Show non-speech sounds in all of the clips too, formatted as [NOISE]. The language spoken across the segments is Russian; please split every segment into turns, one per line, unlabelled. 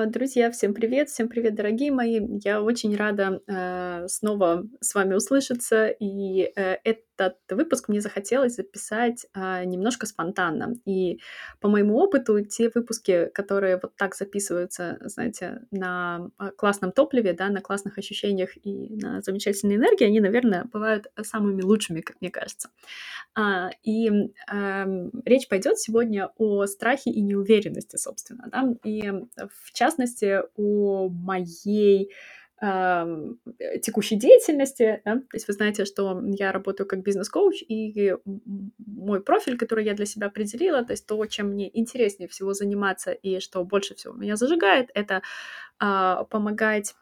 А, друзья, всем привет, всем привет, дорогие мои. Я очень рада э, снова с вами услышаться. И э, этот выпуск мне захотелось записать э, немножко спонтанно. И по моему опыту, те выпуски, которые вот так записываются, знаете, на а, классном топливе, да, на классных ощущениях и на замечательной энергии, они, наверное, бывают самыми лучшими, как мне кажется. А, и э, речь пойдет сегодня о страхе и неуверенности, собственно, да, и в частности о моей текущей деятельности. Да? То есть вы знаете, что я работаю как бизнес-коуч, и мой профиль, который я для себя определила, то есть то, чем мне интереснее всего заниматься и что больше всего меня зажигает, это а, помогать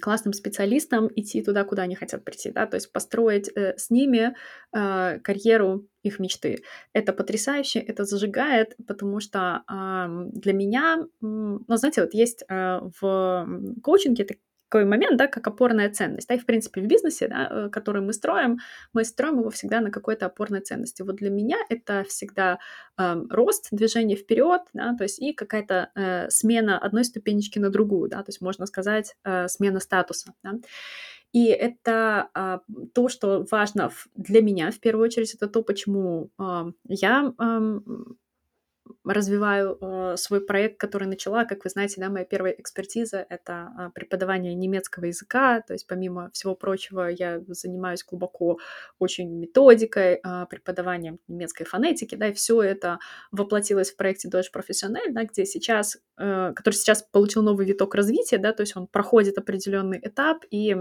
классным специалистам идти туда, куда они хотят прийти, да, то есть построить э, с ними э, карьеру их мечты. Это потрясающе, это зажигает, потому что э, для меня, ну, знаете, вот есть э, в коучинге такой момент, да, как опорная ценность. Да, и, в принципе, в бизнесе, да, э, который мы строим, мы строим его всегда на какой-то опорной ценности. Вот для меня это всегда э, рост, движение вперед, да, то есть и какая-то э, смена одной ступенечки на другую, да, то есть можно сказать э, смена статуса. Да. И это а, то, что важно для меня в первую очередь, это то, почему а, я а, развиваю э, свой проект, который начала, как вы знаете, да, моя первая экспертиза — это э, преподавание немецкого языка, то есть помимо всего прочего я занимаюсь глубоко очень методикой, э, преподаванием немецкой фонетики, да, и все это воплотилось в проекте Deutsch Professional, да, где сейчас, э, который сейчас получил новый виток развития, да, то есть он проходит определенный этап, и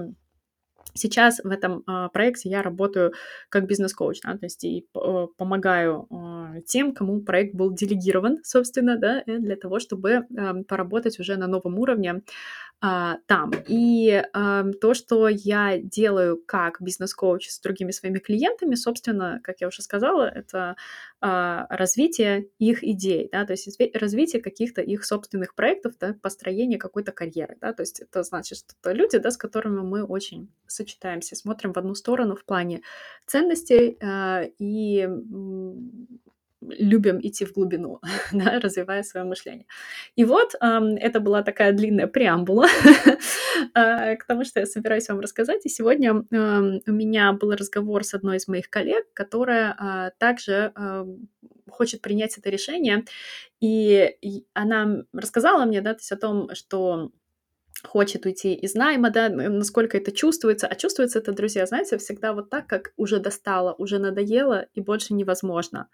Сейчас в этом э, проекте я работаю как бизнес-коуч, да, то есть и э, помогаю э, тем, кому проект был делегирован, собственно, да, для того, чтобы э, поработать уже на новом уровне а, там. И а, то, что я делаю как бизнес-коуч с другими своими клиентами, собственно, как я уже сказала, это а, развитие их идей, да, то есть развитие каких-то их собственных проектов, да, построение какой-то карьеры, да, то есть это значит, что это люди, да, с которыми мы очень сочетаемся, смотрим в одну сторону в плане ценностей а, и любим идти в глубину, [LAUGHS] да, развивая свое мышление. И вот эм, это была такая длинная преамбула э, [LAUGHS] к тому, что я собираюсь вам рассказать. И сегодня у меня был разговор с одной из моих коллег, которая э, также хочет принять это решение. И она рассказала мне, да, то есть о том, что хочет уйти из найма, да, насколько это чувствуется. А чувствуется это, друзья, знаете, всегда вот так, как уже достало, уже надоело и больше невозможно.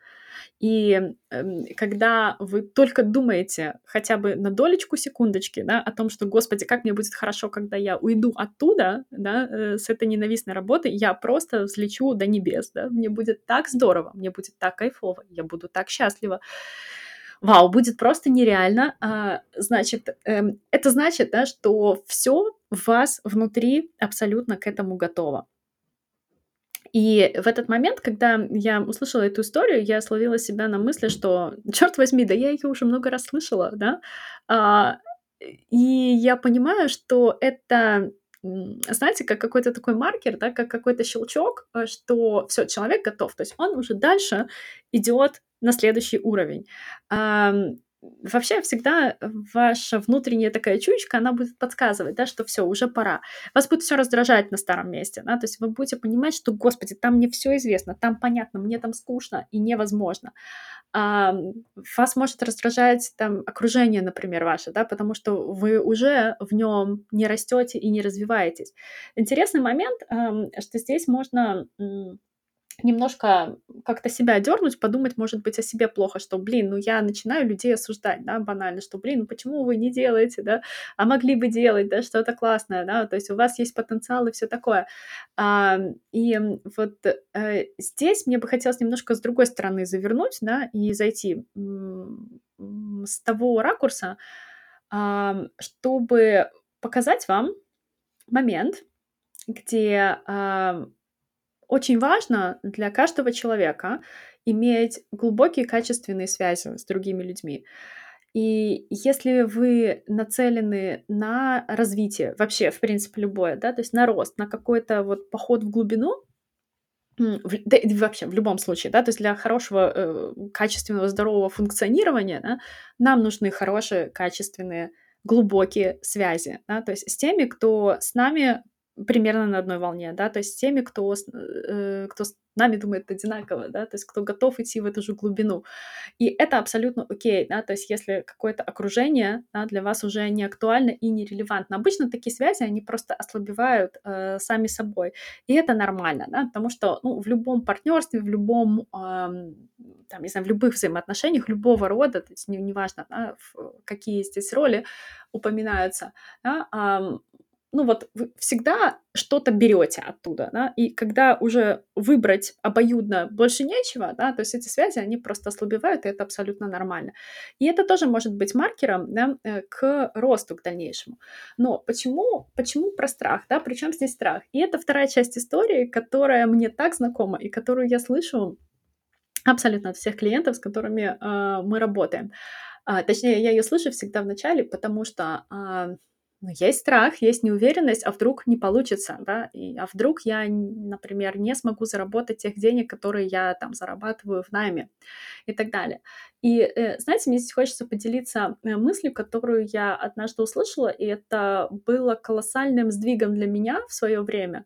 И э, когда вы только думаете хотя бы на долечку секундочки, да, о том, что, господи, как мне будет хорошо, когда я уйду оттуда, да, э, с этой ненавистной работы, я просто взлечу до небес, да, мне будет так здорово, мне будет так кайфово, я буду так счастлива вау, будет просто нереально. А, значит, эм, это значит, да, что все в вас внутри абсолютно к этому готово. И в этот момент, когда я услышала эту историю, я словила себя на мысли, что, черт возьми, да я ее уже много раз слышала, да, а, и я понимаю, что это знаете, как какой-то такой маркер, да, как какой-то щелчок, э, что все, человек готов, то есть он уже дальше идет на следующий уровень. Вообще всегда ваша внутренняя такая чуечка, она будет подсказывать, да, что все, уже пора. Вас будет все раздражать на старом месте, да, то есть вы будете понимать, что, господи, там мне все известно, там понятно, мне там скучно и невозможно. А, вас может раздражать там окружение, например, ваше, да, потому что вы уже в нем не растете и не развиваетесь. Интересный момент, что здесь можно немножко как-то себя дернуть, подумать, может быть, о себе плохо, что, блин, ну я начинаю людей осуждать, да, банально, что, блин, ну почему вы не делаете, да, а могли бы делать, да, что-то классное, да, то есть у вас есть потенциал и все такое. А, и вот а, здесь мне бы хотелось немножко с другой стороны завернуть, да, и зайти с того ракурса, а, чтобы показать вам момент, где а, очень важно для каждого человека иметь глубокие качественные связи с другими людьми. И если вы нацелены на развитие, вообще, в принципе, любое, да, то есть на рост, на какой-то вот поход в глубину, в, да, вообще в любом случае, да, то есть для хорошего, э, качественного, здорового функционирования, да, нам нужны хорошие, качественные глубокие связи, да, то есть с теми, кто с нами примерно на одной волне, да, то есть теми, кто э, кто с нами думает одинаково, да, то есть кто готов идти в эту же глубину. И это абсолютно окей, да, то есть если какое-то окружение да, для вас уже не актуально и не релевантно. Обычно такие связи, они просто ослабевают э, сами собой. И это нормально, да, потому что ну, в любом партнерстве, в любом, э, там, не знаю, в любых взаимоотношениях любого рода, то есть неважно, не да, какие здесь роли упоминаются, да, э, ну вот вы всегда что-то берете оттуда, да, и когда уже выбрать обоюдно больше нечего, да, то есть эти связи, они просто ослабевают, и это абсолютно нормально. И это тоже может быть маркером, да, э, к росту, к дальнейшему. Но почему, почему про страх, да, причем здесь страх? И это вторая часть истории, которая мне так знакома, и которую я слышу абсолютно от всех клиентов, с которыми э, мы работаем. А, точнее, я ее слышу всегда в начале, потому что а, ну, есть страх, есть неуверенность, а вдруг не получится, да, и, а вдруг я, например, не смогу заработать тех денег, которые я там зарабатываю в найме и так далее. И, э, знаете, мне здесь хочется поделиться э, мыслью, которую я однажды услышала, и это было колоссальным сдвигом для меня в свое время.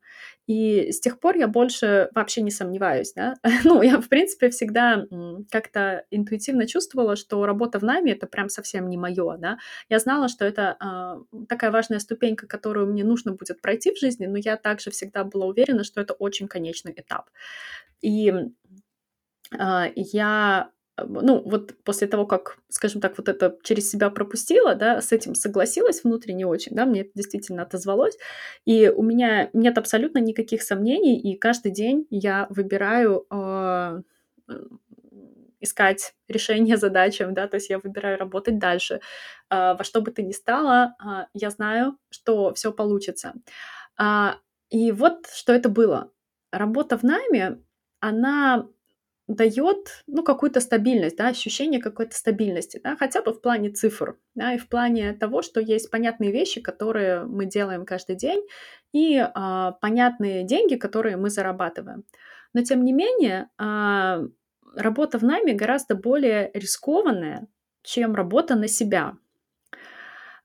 И с тех пор я больше вообще не сомневаюсь, да. [LAUGHS] Ну, я, в принципе, всегда как-то интуитивно чувствовала, что работа в найме — это прям совсем не мое, да. Я знала, что это э, такая важная ступенька, которую мне нужно будет пройти в жизни, но я также всегда была уверена, что это очень конечный этап. И э, я ну, вот после того, как, скажем так, вот это через себя пропустила, да, с этим согласилась внутренне очень, да, мне это действительно отозвалось, и у меня нет абсолютно никаких сомнений, и каждый день я выбираю э, искать решение [LAUGHS] задачам, да, то есть я выбираю работать дальше. Э, во что бы ты ни стало, э, я знаю, что все получится. Э, и вот что это было. Работа в найме, она дает, ну, какую-то стабильность, да, ощущение какой-то стабильности, да, хотя бы в плане цифр, да, и в плане того, что есть понятные вещи, которые мы делаем каждый день, и а, понятные деньги, которые мы зарабатываем. Но тем не менее, а, работа в найме гораздо более рискованная, чем работа на себя.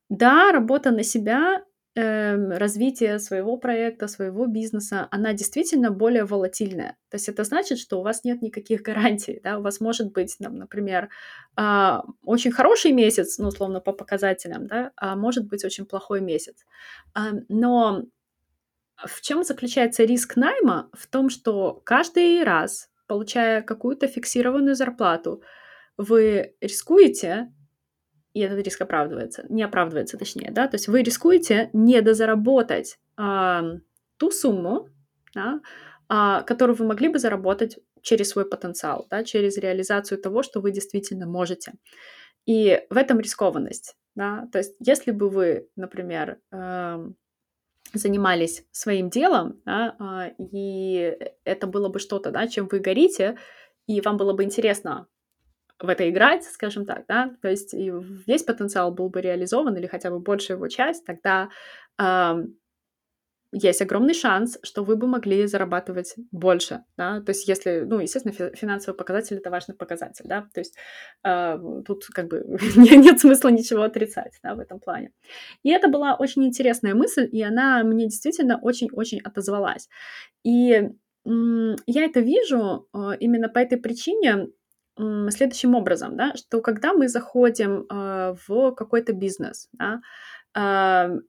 Да, работа на себя Эм, развитие своего проекта, своего бизнеса, она действительно более волатильная. То есть это значит, что у вас нет никаких [LAUGHS] гарантий, да, у вас может быть, там, например, а, очень хороший месяц, ну, условно, по показателям, да, а может быть очень плохой месяц. А, но в чем заключается риск найма? В том, что каждый раз, получая какую-то фиксированную зарплату, вы рискуете и этот риск оправдывается, не оправдывается точнее, да, то есть вы рискуете недозаработать э, ту сумму, да, э, которую вы могли бы заработать через свой потенциал, да, через реализацию того, что вы действительно можете. И в этом рискованность, да, то есть если бы вы, например, занимались своим делом, да, э, и это было бы что-то, да, чем вы горите, и вам было бы интересно в это играть, скажем так, да, то есть и весь потенциал был бы реализован или хотя бы большая его часть, тогда э, есть огромный шанс, что вы бы могли зарабатывать больше, да, то есть если, ну, естественно, финансовый показатель — это важный показатель, да, то есть э, тут как бы [LAUGHS] нет смысла ничего отрицать, да, в этом плане. И это была очень интересная мысль, и она мне действительно очень-очень отозвалась. И я это вижу э, именно по этой причине, следующим образом, да, что когда мы заходим э, в какой-то бизнес, да, э,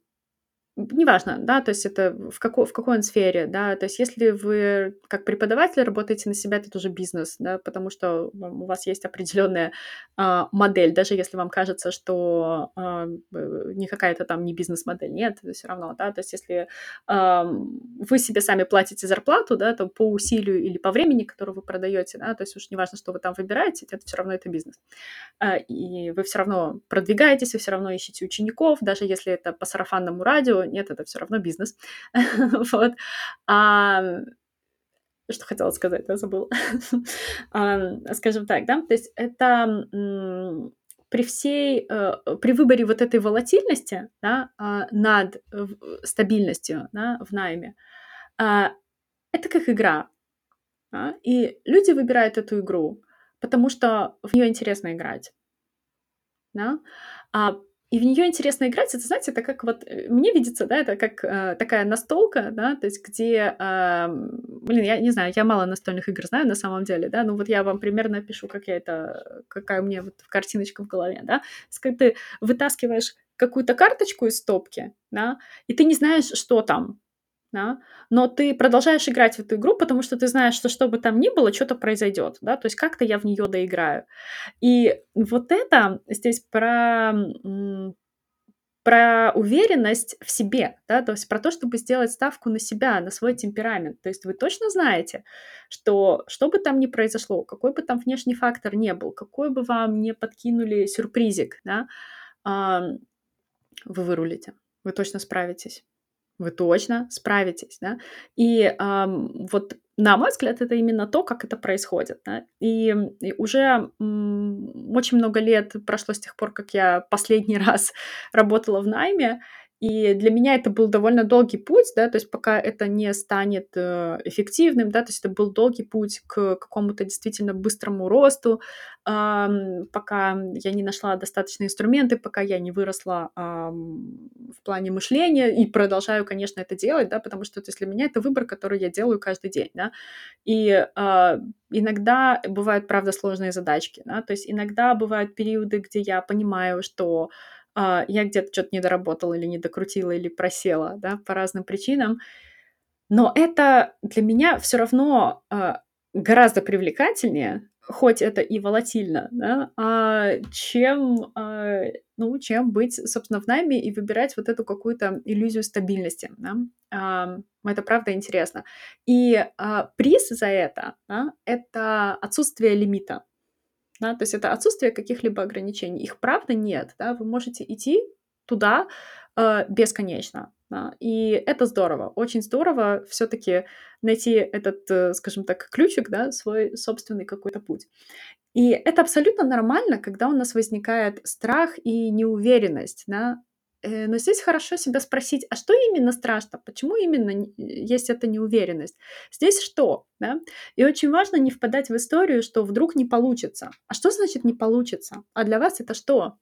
неважно, да, то есть это в какой, в какой он сфере, да, то есть если вы как преподаватель работаете на себя, это тоже бизнес, да, потому что у вас есть определенная а, модель, даже если вам кажется, что а, не какая-то там не бизнес-модель, нет, все равно, да, то есть если а, вы себе сами платите зарплату, да, то по усилию или по времени, которое вы продаете, да, то есть уж неважно, что вы там выбираете, это все равно это бизнес. А, и вы все равно продвигаетесь, вы все равно ищете учеников, даже если это по сарафанному радио, нет, это все равно бизнес. [LAUGHS] вот. А, что хотела сказать, я забыла. [LAUGHS] скажем так, да, то есть это при всей, э, при выборе вот этой волатильности да, а, над стабильностью да, в найме, а, это как игра. Да, и люди выбирают эту игру, потому что в нее интересно играть. Да? А и в нее интересно играть. Это, знаете, это как вот э, мне видится, да, это как э, такая настолка, да, то есть где, э, блин, я не знаю, я мало настольных игр знаю на самом деле, да, ну вот я вам примерно опишу, как я это, какая у меня вот картиночка в голове, да, есть, ты вытаскиваешь какую-то карточку из стопки, да, и ты не знаешь, что там, да, но ты продолжаешь играть в эту игру, потому что ты знаешь, что что бы там ни было, что-то произойдет, да, то есть как-то я в нее доиграю. И вот это здесь про про уверенность в себе, да, то есть про то, чтобы сделать ставку на себя, на свой темперамент. То есть вы точно знаете, что что бы там ни произошло, какой бы там внешний фактор не был, какой бы вам не подкинули сюрпризик, да, вы вырулите, вы точно справитесь вы точно справитесь, да. И эм, вот на мой взгляд, это именно то, как это происходит. Да? И, и уже м, очень много лет прошло с тех пор, как я последний [LAUGHS] раз работала в найме, и для меня это был довольно долгий путь, да, то есть пока это не станет э, эффективным, да, то есть это был долгий путь к какому-то действительно быстрому росту, пока я не нашла достаточные инструменты, пока я не выросла в плане мышления и продолжаю, конечно, это делать, да, потому что то есть для меня это выбор, который я делаю каждый день, да, и э, иногда бывают, правда, сложные задачки, да, то есть иногда бывают периоды, где я понимаю, что а, я где-то что-то не доработала или не докрутила, или просела, да, по разным причинам. Но это для меня все равно а, гораздо привлекательнее, хоть это и волатильно, да, а, чем, а, ну, чем быть, собственно, в найме и выбирать вот эту какую-то иллюзию стабильности. Да? А, это правда интересно. И а, приз за это да, — это отсутствие лимита да, то есть это отсутствие каких-либо ограничений. Их правда нет, да, вы можете идти туда э, бесконечно, да, и это здорово, очень здорово все-таки найти этот, э, скажем так, ключик, да, свой собственный какой-то путь. И это абсолютно нормально, когда у нас возникает страх и неуверенность, да, но здесь хорошо себя спросить, а что именно страшно? Почему именно есть эта неуверенность? Здесь что? Да? И очень важно не впадать в историю, что вдруг не получится. А что значит не получится? А для вас это что?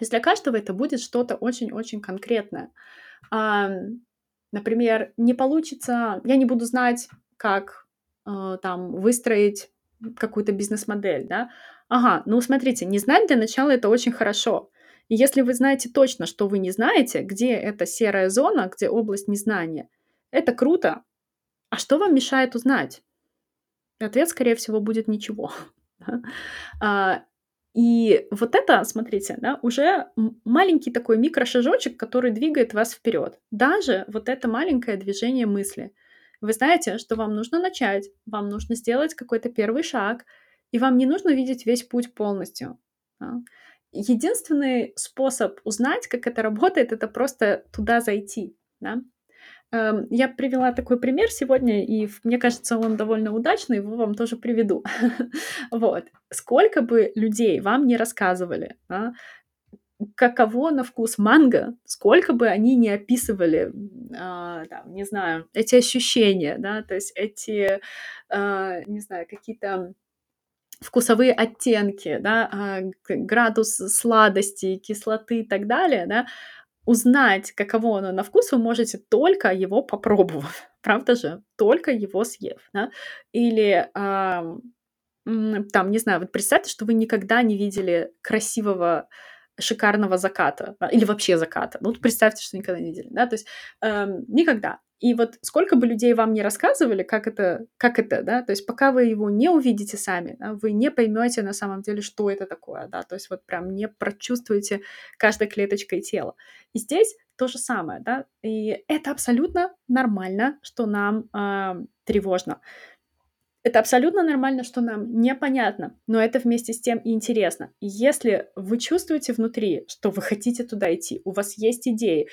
Для каждого это будет что-то очень-очень конкретное. А, например, не получится, я не буду знать, как э, там выстроить какую-то бизнес-модель, да? Ага, ну смотрите, не знать для начала это очень хорошо. И если вы знаете точно, что вы не знаете, где эта серая зона, где область незнания, это круто. А что вам мешает узнать? Ответ, скорее всего, будет ничего. [LAUGHS] А, и вот это, смотрите, да, уже маленький такой микрошажочек, который двигает вас вперед. Даже вот это маленькое движение мысли. Вы знаете, что вам нужно начать, вам нужно сделать какой-то первый шаг, и вам не нужно видеть весь путь полностью. Да? Единственный способ узнать, как это работает, это просто туда зайти. Да? Эм, я привела такой пример сегодня, и мне кажется, он довольно удачный, его вам тоже приведу. [LAUGHS] вот. Сколько бы людей вам не рассказывали, да, каково на вкус манго, сколько бы они не описывали, э, не знаю, эти ощущения, да, то есть эти, э, не знаю, какие-то вкусовые оттенки, да, а, градус сладости, кислоты и так далее, да, узнать, каково оно на вкус, вы можете только его попробовав, [LAUGHS] правда же? Только его съев, да? Или там, не знаю, вот представьте, что вы никогда не видели красивого шикарного заката или вообще заката. Ну, представьте, что никогда не видели, да, то есть э, никогда. И вот сколько бы людей вам не рассказывали, как это, как это, да, то есть пока вы его не увидите сами, да, вы не поймете на самом деле, что это такое, да, то есть вот прям не прочувствуете каждой клеточкой тела. И здесь то же самое, да, и это абсолютно нормально, что нам э, тревожно. Это абсолютно нормально, что нам непонятно, но это вместе с тем и интересно. Если вы чувствуете внутри, что вы хотите туда идти, у вас есть идеи,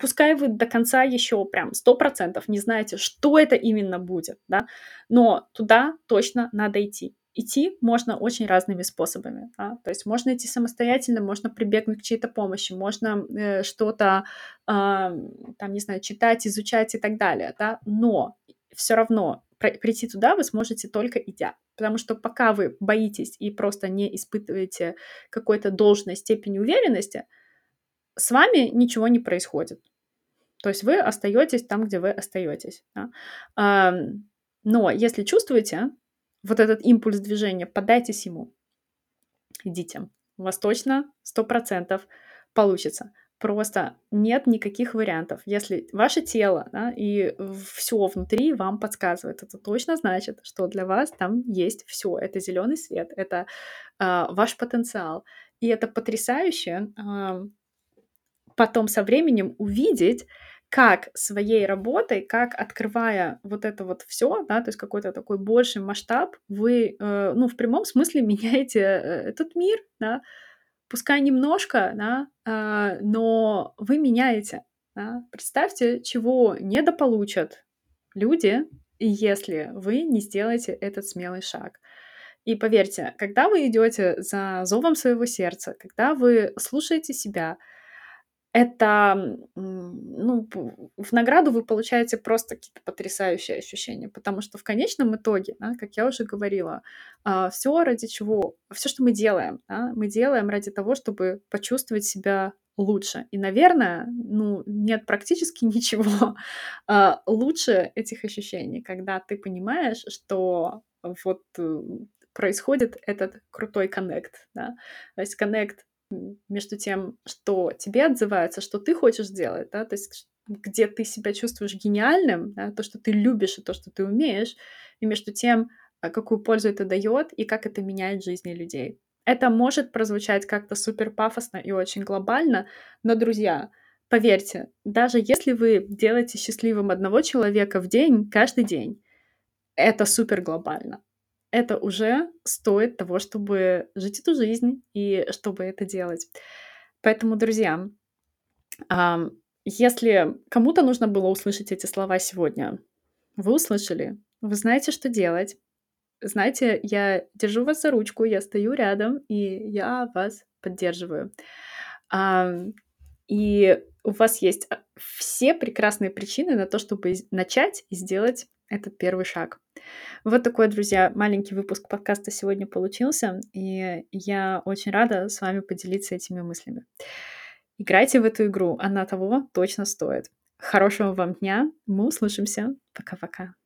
пускай вы до конца еще прям сто процентов не знаете, что это именно будет, да, но туда точно надо идти. Идти можно очень разными способами. Да? То есть можно идти самостоятельно, можно прибегнуть к чьей-то помощи, можно э, что-то, э, там, не знаю, читать, изучать и так далее. Да? Но все равно прийти туда вы сможете только идя. Потому что пока вы боитесь и просто не испытываете какой-то должной степени уверенности, с вами ничего не происходит. То есть вы остаетесь там, где вы остаетесь. Да? Но если чувствуете вот этот импульс движения, поддайтесь ему. Идите. У вас точно 100% получится. Просто нет никаких вариантов. Если ваше тело да, и все внутри вам подсказывает, это точно значит, что для вас там есть все. Это зеленый свет, это э, ваш потенциал. И это потрясающе э, потом со временем увидеть, как своей работой, как открывая вот это вот все, да, то есть какой-то такой больший масштаб, вы, э, ну, в прямом смысле [LAUGHS] меняете э, этот мир, да, пускай немножко, да, э, но вы меняете. Да. Представьте, чего недополучат люди, если вы не сделаете этот смелый шаг. И поверьте, когда вы идете за зовом своего сердца, когда вы слушаете себя, это, ну, в награду вы получаете просто какие-то потрясающие ощущения, потому что в конечном итоге, да, как я уже говорила, а, все ради чего, все, что мы делаем, да, мы делаем ради того, чтобы почувствовать себя лучше. И, наверное, ну, нет практически [LAUGHS] ничего а, лучше этих ощущений, когда ты понимаешь, что вот э, происходит этот крутой коннект, да, то есть коннект между тем, что тебе отзывается, что ты хочешь делать, да, то есть где ты себя чувствуешь гениальным, да, то, что ты любишь и то, что ты умеешь, и между тем, а, какую пользу это дает и как это меняет жизни людей. Это может прозвучать как-то супер пафосно и очень глобально, но, друзья, поверьте, даже если вы делаете счастливым одного человека в день, каждый день, это супер глобально это уже стоит того, чтобы жить эту жизнь и чтобы это делать. Поэтому, друзья, если кому-то нужно было услышать эти слова сегодня, вы услышали, вы знаете, что делать. Знаете, я держу вас за ручку, я стою рядом, и я вас поддерживаю. И у вас есть а, все прекрасные причины на то, чтобы начать и сделать этот первый шаг. Вот такой, друзья, маленький выпуск подкаста сегодня получился, и я очень рада с вами поделиться этими мыслями. Играйте в эту игру, она того точно стоит. Хорошего вам дня, мы услышимся. Пока-пока.